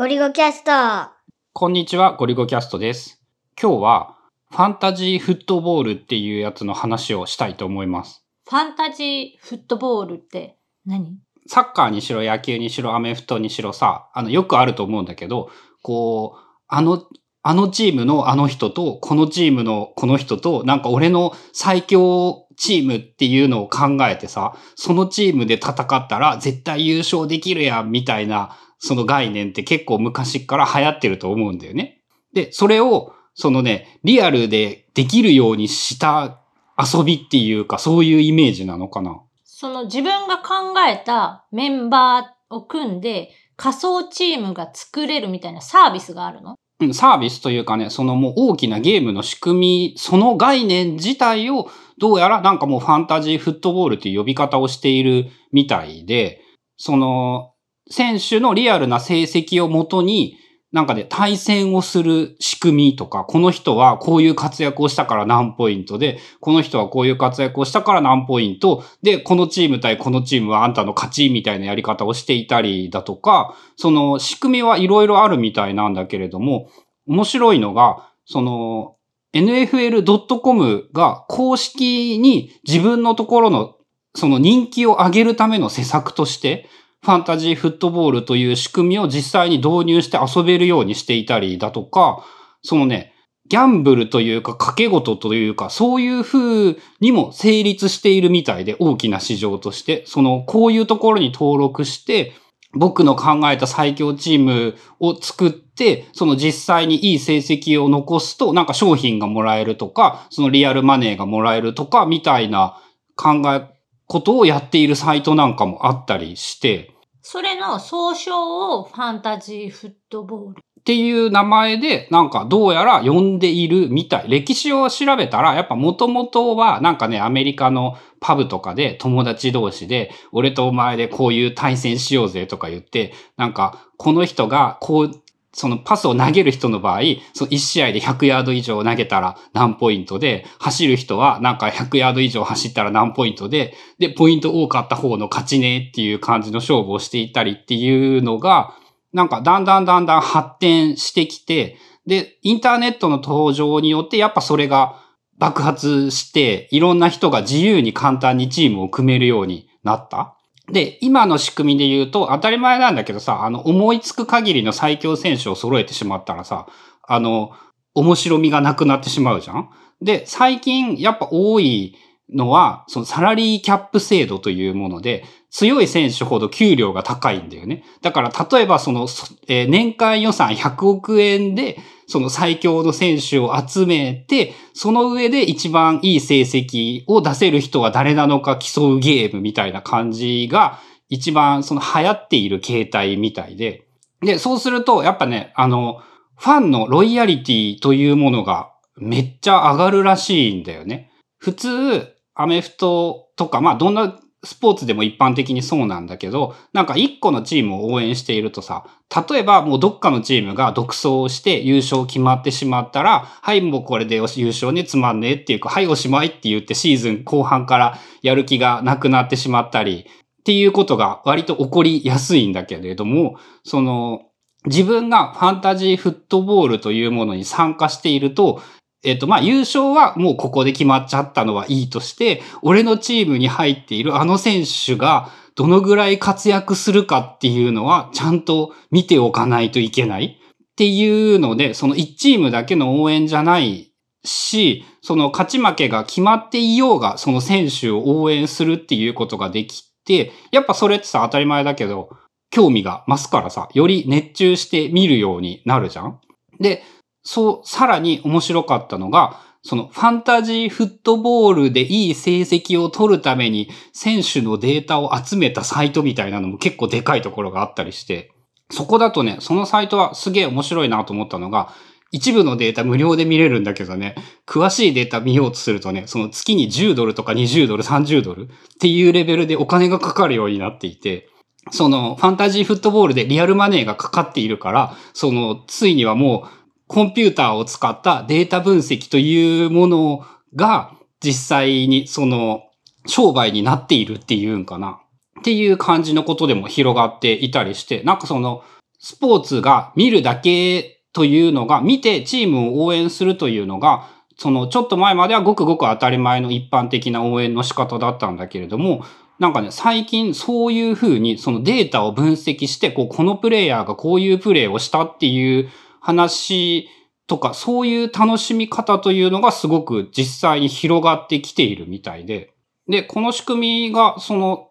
ゴリゴキャスト。こんにちは、ゴリゴキャストです。今日は、ファンタジーフットボールっていうやつの話をしたいと思います。ファンタジーフットボールって何？サッカーにしろ野球にしろアメフトにしろさ、あの、よくあると思うんだけど、こう、あの、あのチームのあの人と、このチームのこの人と、なんか俺の最強チームっていうのを考えてさ、そのチームで戦ったら絶対優勝できるやんみたいな、その概念って結構昔から流行ってると思うんだよね。で、それを、そのね、リアルでできるようにした遊びっていうか、そういうイメージなのかな？その自分が考えたメンバーを組んで仮想チームが作れるみたいなサービスがあるの？うん、サービスというかね、そのもう大きなゲームの仕組み、その概念自体をどうやらなんかもうファンタジーフットボールという呼び方をしているみたいで、その選手のリアルな成績をもとに、なんかね、対戦をする仕組みとか、この人はこういう活躍をしたから何ポイントで、この人はこういう活躍をしたから何ポイント、で、このチーム対このチームはあんたの勝ちみたいなやり方をしていたりだとか、その仕組みはいろいろあるみたいなんだけれども、面白いのが、その、NFL.com が公式に自分のところのその人気を上げるための施策として、ファンタジーフットボールという仕組みを実際に導入して遊べるようにしていたりだとか、そのね、ギャンブルというか掛け事というか、そういう風にも成立しているみたいで、大きな市場として、その、こういうところに登録して、僕の考えた最強チームを作って、その実際にいい成績を残すと、なんか商品がもらえるとか、そのリアルマネーがもらえるとか、みたいな考えことをやっているサイトなんかもあったりして、それの総称をファンタジーフットボール。っていう名前で、なんかどうやら呼んでいるみたい。歴史を調べたら、やっぱ元々は、なんかね、アメリカのパブとかで友達同士で、俺とお前でこういう対戦しようぜとか言って、なんか、この人がこう、そのパスを投げる人の場合、その1試合で100ヤード以上投げたら何ポイントで、走る人はなんか100ヤード以上走ったら何ポイントで、で、ポイント多かった方の勝ちねっていう感じの勝負をしていたりっていうのが、なんかだんだんだんだん発展してきて、で、インターネットの登場によってやっぱそれが爆発して、いろんな人が自由に簡単にチームを組めるようになった。で、今の仕組みで言うと当たり前なんだけどさ、あの、思いつく限りの最強選手を揃えてしまったらさ、あの、面白みがなくなってしまうじゃん。で、最近やっぱ多いのは、そのサラリーキャップ制度というもので、強い選手ほど給料が高いんだよね。だから例えばその、えー年間予算100億円で、その最強の選手を集めて、その上で一番いい成績を出せる人は誰なのか競うゲームみたいな感じが、一番その流行っている形態みたいで。で、そうすると、やっぱね、あの、ファンのロイヤリティというものがめっちゃ上がるらしいんだよね。普通、アメフトとか、まあどんなスポーツでも一般的にそうなんだけど、なんか一個のチームを応援しているとさ、例えばもうどっかのチームが独走して優勝決まってしまったら、はい、もうこれで優勝ね、つまんねえっていうか、はい、おしまいって言ってシーズン後半からやる気がなくなってしまったり、っていうことが割と起こりやすいんだけれども、その、自分がファンタジーフットボールというものに参加していると、えっと、まあ、優勝はもうここで決まっちゃったのはいいとして、俺のチームに入っているあの選手がどのぐらい活躍するかっていうのはちゃんと見ておかないといけないっていうので、その1チームだけの応援じゃないし、その勝ち負けが決まっていようが、その選手を応援するっていうことができて、やっぱそれってさ、当たり前だけど、興味が増すからさ、より熱中して見るようになるじゃん。で、そう、さらに面白かったのが、そのファンタジーフットボールでいい成績を取るために選手のデータを集めたサイトみたいなのも結構でかいところがあったりして、そこだとね、そのサイトはすげえ面白いなと思ったのが、一部のデータ無料で見れるんだけどね、詳しいデータ見ようとするとね、その月に10ドルとか20ドル、30ドルっていうレベルでお金がかかるようになっていて、そのファンタジーフットボールでリアルマネーがかかっているから、そのついにはもうコンピューターを使ったデータ分析というものが実際にその商売になっているっていうんかな。っていう感じのことでも広がっていたりして、なんかそのスポーツが見るだけというのが、見てチームを応援するというのが、そのちょっと前まではごくごく当たり前の一般的な応援の仕方だったんだけれども、なんかね、最近そういうふうにそのデータを分析して、こう、このプレイヤーがこういうプレイをしたっていう話とか、そういう楽しみ方というのがすごく実際に広がってきているみたいで。で、この仕組みが、その、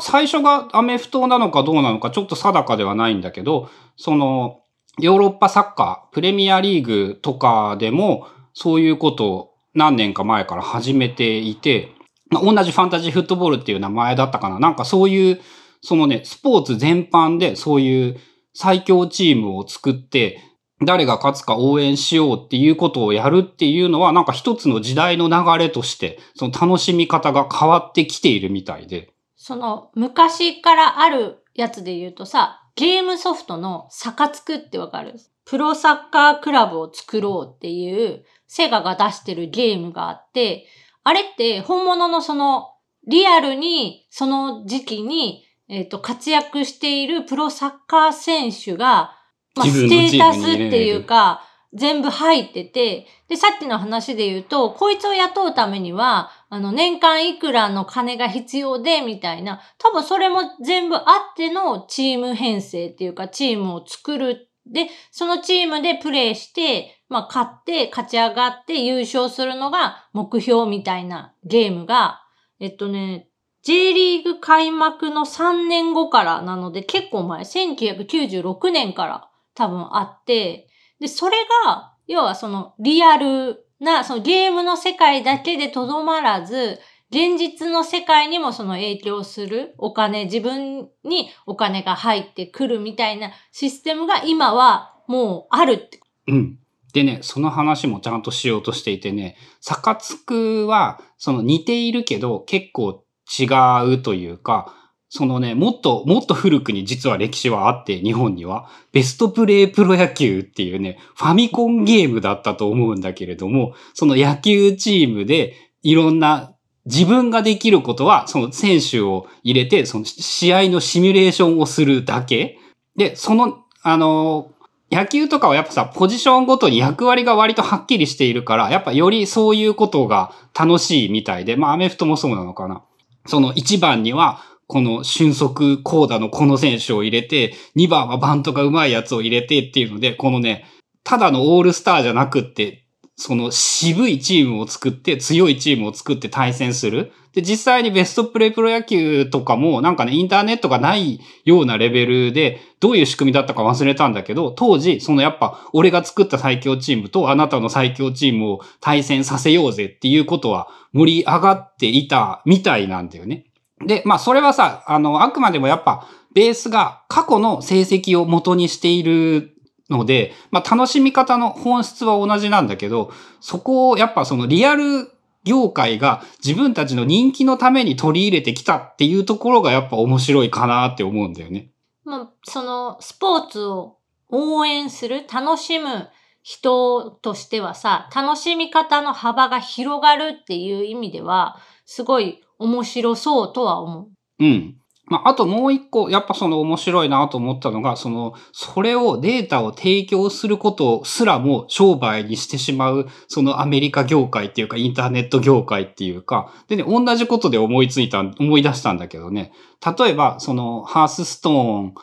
最初がアメフトなのかどうなのかちょっと定かではないんだけど、その、ヨーロッパサッカー、プレミアリーグとかでも、そういうことを何年か前から始めていて、まあ、同じファンタジーフットボールっていう名前だったかな。なんかそういう、そのね、スポーツ全般でそういう最強チームを作って、誰が勝つか応援しようっていうことをやるっていうのは、なんか一つの時代の流れとして、その楽しみ方が変わってきているみたいで。その、昔からあるやつで言うとさ、ゲームソフトのサカツクってわかる？プロサッカークラブを作ろうっていう、セガが出してるゲームがあって、あれって本物のそのリアルにその時期に、えっ、ー、と活躍しているプロサッカー選手が、まあ、ステータスっていうか、全部入ってて、で、さっきの話で言うと、こいつを雇うためには、あの、年間いくらの金が必要で、みたいな、多分それも全部あってのチーム編成っていうか、チームを作る。で、そのチームでプレイして、まあ、勝って、勝ち上がって優勝するのが目標みたいなゲームが、えっとね、J リーグ開幕の3年後からなので結構前、1996年から多分あって、で、それが、要はそのリアルな、そのゲームの世界だけでとどまらず、現実の世界にもその影響するお金、自分にお金が入ってくるみたいなシステムが今はもうあるって。うん。でね、その話もちゃんとしようとしていてね、サカツクは、その似ているけど結構違うというか、そのね、もっと、もっと古くに実は歴史はあって、日本には、ベストプレイプロ野球っていうね、ファミコンゲームだったと思うんだけれども、その野球チームでいろんな自分ができることは、その選手を入れて、その試合のシミュレーションをするだけ。で、その、あの、野球とかはやっぱさ、ポジションごとに役割が割とはっきりしているから、やっぱよりそういうことが楽しいみたいで、まあアメフトもそうなのかな。その1番には、この俊足コーダのこの選手を入れて、2番はバントが上手いやつを入れてっていうので、このね、ただのオールスターじゃなくって、その渋いチームを作って、強いチームを作って対戦する。で、実際にベストプレイプロ野球とかも、なんかね、インターネットがないようなレベルで、どういう仕組みだったか忘れたんだけど、当時、そのやっぱ、俺が作った最強チームとあなたの最強チームを対戦させようぜっていうことは盛り上がっていたみたいなんだよね。で、まあ、それはさ、あの、あくまでもやっぱ、ベースが過去の成績を元にしているので、まあ楽しみ方の本質は同じなんだけど、そこをやっぱそのリアル業界が自分たちの人気のために取り入れてきたっていうところがやっぱ面白いかなって思うんだよね。まあ、そのスポーツを応援する、楽しむ人としてはさ、楽しみ方の幅が広がるっていう意味では、すごい面白そうとは思う。うん。まあ、あともう一個、やっぱその面白いなと思ったのが、その、それをデータを提供することすらも商売にしてしまう、そのアメリカ業界っていうか、インターネット業界っていうか、でね、同じことで思いついた、思い出したんだけどね、例えば、その、ハースストーン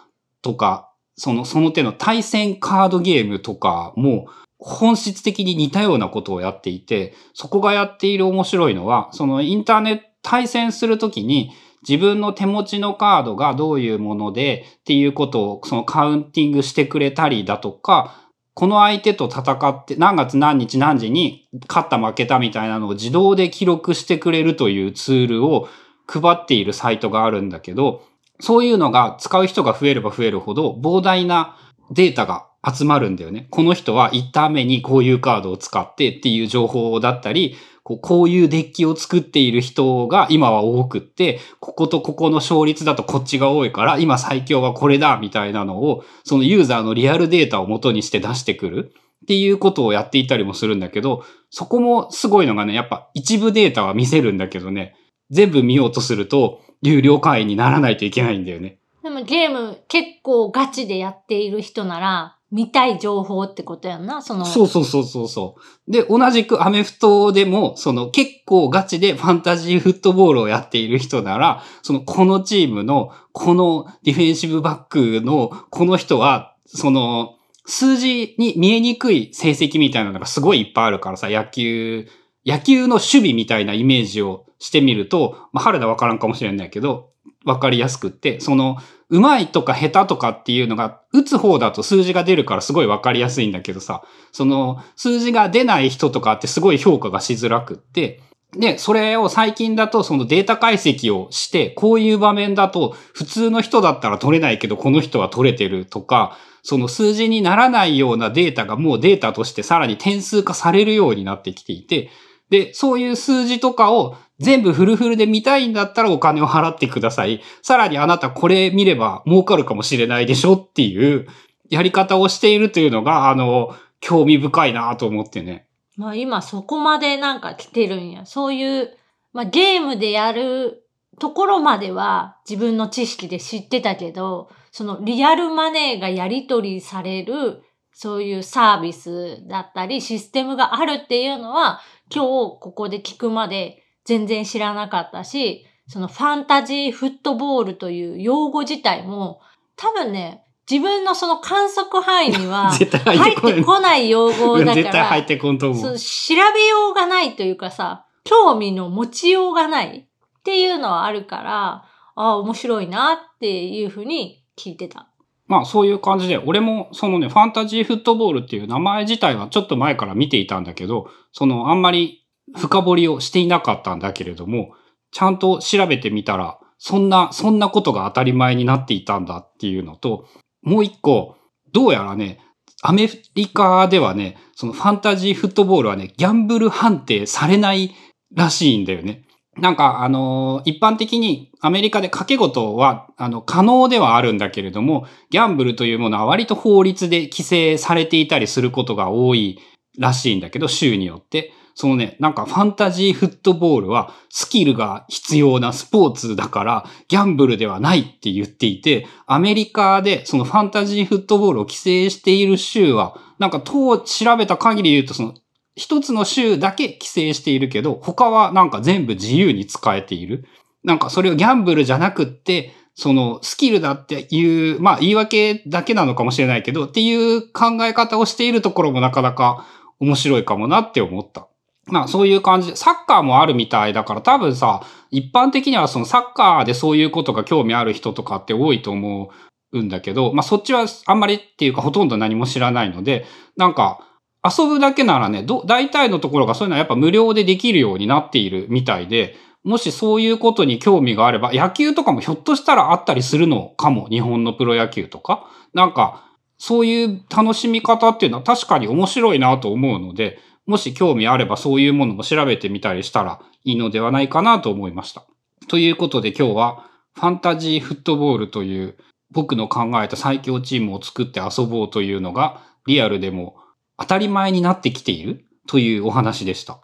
とか、その、その手の対戦カードゲームとかも、本質的に似たようなことをやっていて、そこがやっている面白いのは、そのインターネット対戦するときに、自分の手持ちのカードがどういうものでっていうことをそのカウンティングしてくれたりだとか、この相手と戦って何月何日何時に勝った負けたみたいなのを自動で記録してくれるというツールを配っているサイトがあるんだけど、そういうのが使う人が増えれば増えるほど膨大なデータが集まるんだよね。この人は1ターン目にこういうカードを使ってっていう情報だったり、こうこういうデッキを作っている人が今は多くって、こことここの勝率だとこっちが多いから、今最強はこれだみたいなのを、そのユーザーのリアルデータを元にして出してくるっていうことをやっていたりもするんだけど、そこもすごいのがね、やっぱ一部データは見せるんだけどね、全部見ようとすると、有料会員にならないといけないんだよね。でもゲーム結構ガチでやっている人なら、見たい情報ってことやんな、その。そうそうそうそうそう。で、同じくアメフトでも、その結構ガチでファンタジーフットボールをやっている人なら、そのこのチームのこのディフェンシブバックのこの人は、その数字に見えにくい成績みたいなのがすごいいっぱいあるからさ、野球、野球の守備みたいなイメージをしてみると、まあ、春田わからんかもしれないけど、わかりやすくって、その、うまいとか下手とかっていうのが、打つ方だと数字が出るからすごいわかりやすいんだけどさ、その、数字が出ない人とかってすごい評価がしづらくって、で、それを最近だとそのデータ解析をして、こういう場面だと普通の人だったら取れないけど、この人は取れてるとか、その数字にならないようなデータがもうデータとしてさらに点数化されるようになってきていて、で、そういう数字とかを全部フルフルで見たいんだったらお金を払ってください。さらにあなたこれ見れば儲かるかもしれないでしょっていうやり方をしているというのが、あの、興味深いなと思ってね。まあ今そこまでなんか来てるんや。そういう、まあゲームでやるところまでは自分の知識で知ってたけど、そのリアルマネーがやり取りされる、そういうサービスだったりシステムがあるっていうのは、今日ここで聞くまで全然知らなかったし、そのファンタジーフットボールという用語自体も、多分ね、自分のその観測範囲には 入ってこない。用語だから、絶対入ってこんと思う。そう調べようがないというかさ、興味の持ちようがないっていうのはあるから、ああ、面白いなっていうふうに聞いてた。まあそういう感じで、俺もそのね、ファンタジーフットボールっていう名前自体はちょっと前から見ていたんだけど、そのあんまり深掘りをしていなかったんだけれども、ちゃんと調べてみたら、そんな、そんなことが当たり前になっていたんだっていうのと、もう一個、どうやらね、アメリカではね、そのファンタジーフットボールはね、ギャンブル判定されないらしいんだよね。なんか、あのー一般的にアメリカで掛け事は、あの、可能ではあるんだけれども、ギャンブルというものは割と法律で規制されていたりすることが多いらしいんだけど、州によって。そのね、なんかファンタジーフットボールはスキルが必要なスポーツだから、ギャンブルではないって言っていて、アメリカでそのファンタジーフットボールを規制している州は、なんか当調べた限り言うと、その一つの州だけ規制しているけど、他はなんか全部自由に使えている。なんかそれをギャンブルじゃなくって、そのスキルだっていう、まあ言い訳だけなのかもしれないけど、っていう考え方をしているところもなかなか面白いかもなって思った。まあそういう感じで、サッカーもあるみたいだから多分さ、一般的にはそのサッカーでそういうことが興味ある人とかって多いと思うんだけど、まあそっちはあんまりっていうかほとんど何も知らないので、なんか遊ぶだけならね、大体のところがそういうのはやっぱ無料でできるようになっているみたいで、もしそういうことに興味があれば、野球とかもひょっとしたらあったりするのかも。日本のプロ野球とか。なんか、そういう楽しみ方っていうのは確かに面白いなと思うので、もし興味あればそういうものも調べてみたりしたらいいのではないかなと思いました。ということで今日はファンタジーフットボールという僕の考えた最強チームを作って遊ぼうというのがリアルでも当たり前になってきているというお話でした。